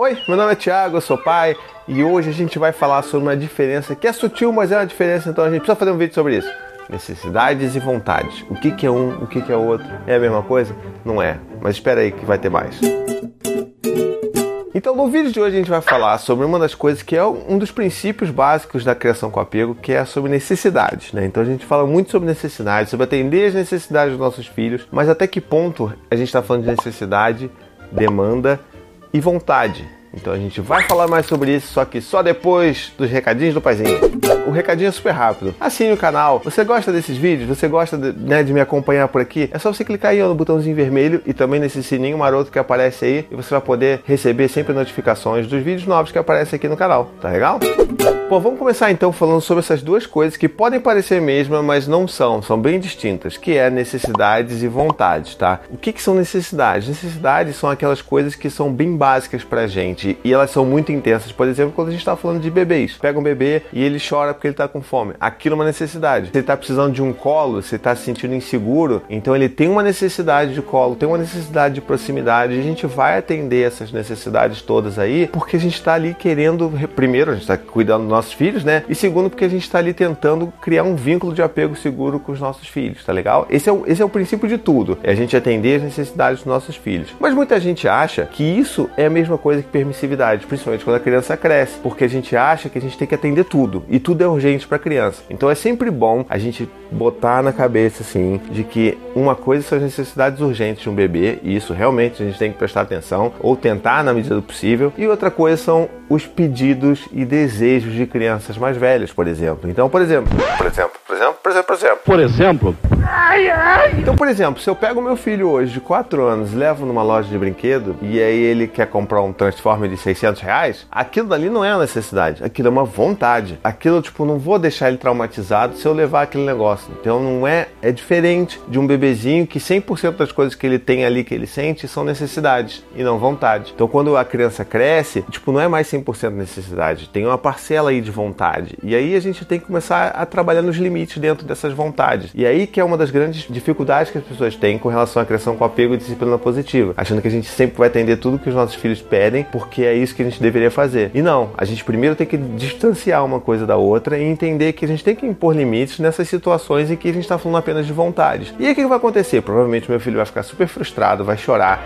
Oi, meu nome é Thiago, eu sou pai e hoje a gente vai falar sobre uma diferença que é sutil, mas é uma diferença, então a gente precisa fazer um vídeo sobre isso. Necessidades e vontades. O que, que é um, o que, que é outro? É a mesma coisa? Não é, mas espera aí que vai ter mais. Então, no vídeo de hoje a gente vai falar sobre uma das coisas que é um dos princípios básicos da criação com apego, que é sobre necessidades, né? Então a gente fala muito sobre necessidades, sobre atender as necessidades dos nossos filhos, mas até que ponto a gente está falando de necessidade, demanda e vontade. Então a gente vai falar mais sobre isso, só que só depois dos recadinhos do paizinho. O recadinho é super rápido. Assine o canal. Você gosta desses vídeos? Você gosta de, né, de me acompanhar por aqui? É só você clicar aí no botãozinho vermelho e também nesse sininho maroto que aparece aí e você vai poder receber sempre notificações dos vídeos novos que aparecem aqui no canal. Tá legal? Bom, vamos começar então falando sobre essas duas coisas que podem parecer mesma, mas não são, são bem distintas, que é necessidades e vontades, tá? O que, que são necessidades? Necessidades são aquelas coisas que são bem básicas pra gente e elas são muito intensas. Por exemplo, quando a gente está falando de bebês, pega um bebê e ele chora porque ele está com fome. Aquilo é uma necessidade. Se ele está precisando de um colo, se está se sentindo inseguro, então ele tem uma necessidade de colo, tem uma necessidade de proximidade. E a gente vai atender essas necessidades todas aí, porque a gente está ali querendo, primeiro, a gente está cuidando dos nossos filhos, né? E segundo, porque a gente está ali tentando criar um vínculo de apego seguro com os nossos filhos, tá legal? Esse é o, esse é o princípio de tudo, é a gente atender as necessidades dos nossos filhos. Mas muita gente acha que isso é a mesma coisa que permissividade, principalmente quando a criança cresce, porque a gente acha que a gente tem que atender tudo e tudo é urgente para a criança. Então é sempre bom a gente botar na cabeça assim de que uma coisa são as necessidades urgentes de um bebê, e isso realmente a gente tem que prestar atenção ou tentar na medida do possível, e outra coisa são os pedidos e desejos de crianças mais velhas, por exemplo. Então, por exemplo, por exemplo, por exemplo, por exemplo, por exemplo. Por exemplo, Então, por exemplo, se eu pego meu filho hoje de 4 anos, levo numa loja de brinquedo e aí ele quer comprar um Transformer de 600 reais, aquilo dali não é uma necessidade, aquilo é uma vontade. Aquilo, tipo, não vou deixar ele traumatizado se eu levar aquele negócio. Então, não é. É diferente de um bebezinho que 100% das coisas que ele tem ali, que ele sente, são necessidades e não vontade. Então, quando a criança cresce, tipo, não é mais 100% necessidade, tem uma parcela aí de vontade. E aí a gente tem que começar a trabalhar nos limites dentro dessas vontades. E aí que é uma das grandes dificuldades que as pessoas têm com relação à criação com apego e disciplina positiva, achando que a gente sempre vai atender tudo que os nossos filhos pedem, porque é isso que a gente deveria fazer. E não, a gente primeiro tem que distanciar uma coisa da outra e entender que a gente tem que impor limites nessas situações em que a gente está falando apenas de vontades. E aí o que vai acontecer? Provavelmente meu filho vai ficar super frustrado, vai chorar.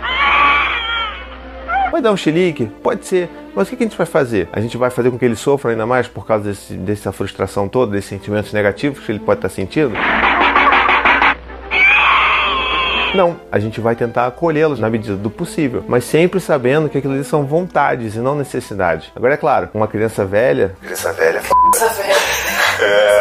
Vai dar um chilique? Pode ser. Mas o que a gente vai fazer? A gente vai fazer com que ele sofra ainda mais por causa desse, dessa frustração toda, desses sentimentos negativos que ele pode estar sentindo? Não, a gente vai tentar acolhê-los na medida do possível, mas sempre sabendo que aquilo ali são vontades e não necessidades. Agora é claro, uma criança velha. Criança velha, f...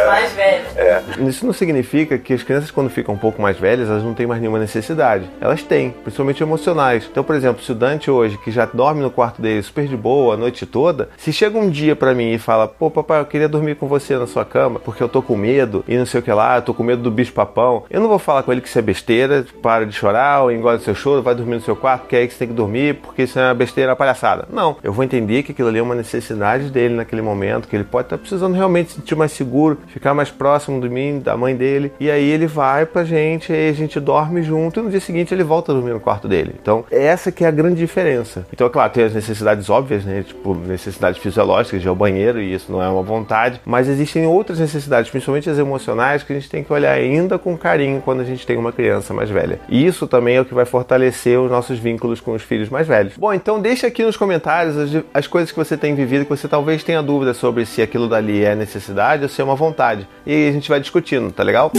mais velho. É. Isso não significa que as crianças, quando ficam um pouco mais velhas, elas não têm mais nenhuma necessidade. Elas têm, principalmente emocionais. Então, por exemplo, se o Dante hoje, que já dorme no quarto dele super de boa a noite toda, se chega um dia pra mim e fala: pô, papai, eu queria dormir com você na sua cama porque eu tô com medo e não sei o que lá, eu tô com medo do bicho papão, eu não vou falar com ele que isso é besteira, para de chorar, ou engole seu choro, vai dormir no seu quarto, que é aí que você tem que dormir porque isso é uma besteira, uma palhaçada. Não, eu vou entender que aquilo ali é uma necessidade dele naquele momento, que ele pode estar precisando realmente se sentir mais seguro, ficar mais próximo mim, da mãe dele, e aí ele vai pra gente, a gente dorme junto e no dia seguinte ele volta a dormir no quarto dele. Então, essa que é a grande diferença. Então, é claro, tem as necessidades óbvias, né? Tipo, necessidades fisiológicas de ir ao banheiro, e isso não é uma vontade, mas existem outras necessidades, principalmente as emocionais, que a gente tem que olhar ainda com carinho quando a gente tem uma criança mais velha. E isso também é o que vai fortalecer os nossos vínculos com os filhos mais velhos. Bom, então deixa aqui nos comentários as, as coisas que você tem vivido, que você talvez tenha dúvida sobre se aquilo dali é necessidade ou se é uma vontade. E a gente vai discutindo, tá legal?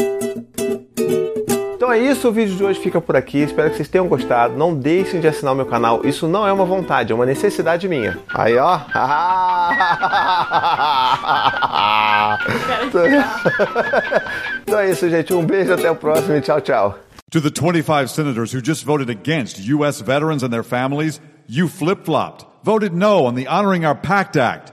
Então é isso, o vídeo de hoje fica por aqui. Espero que vocês tenham gostado. Não deixem de assinar o meu canal. Isso não é uma vontade, é uma necessidade minha. Aí, ó. então é isso, gente. Um beijo, até o próximo e tchau, tchau. To the 25 senators who just voted against U.S. veterans and their families, you flip flopped, voted no on the Honoring Our Pact Act.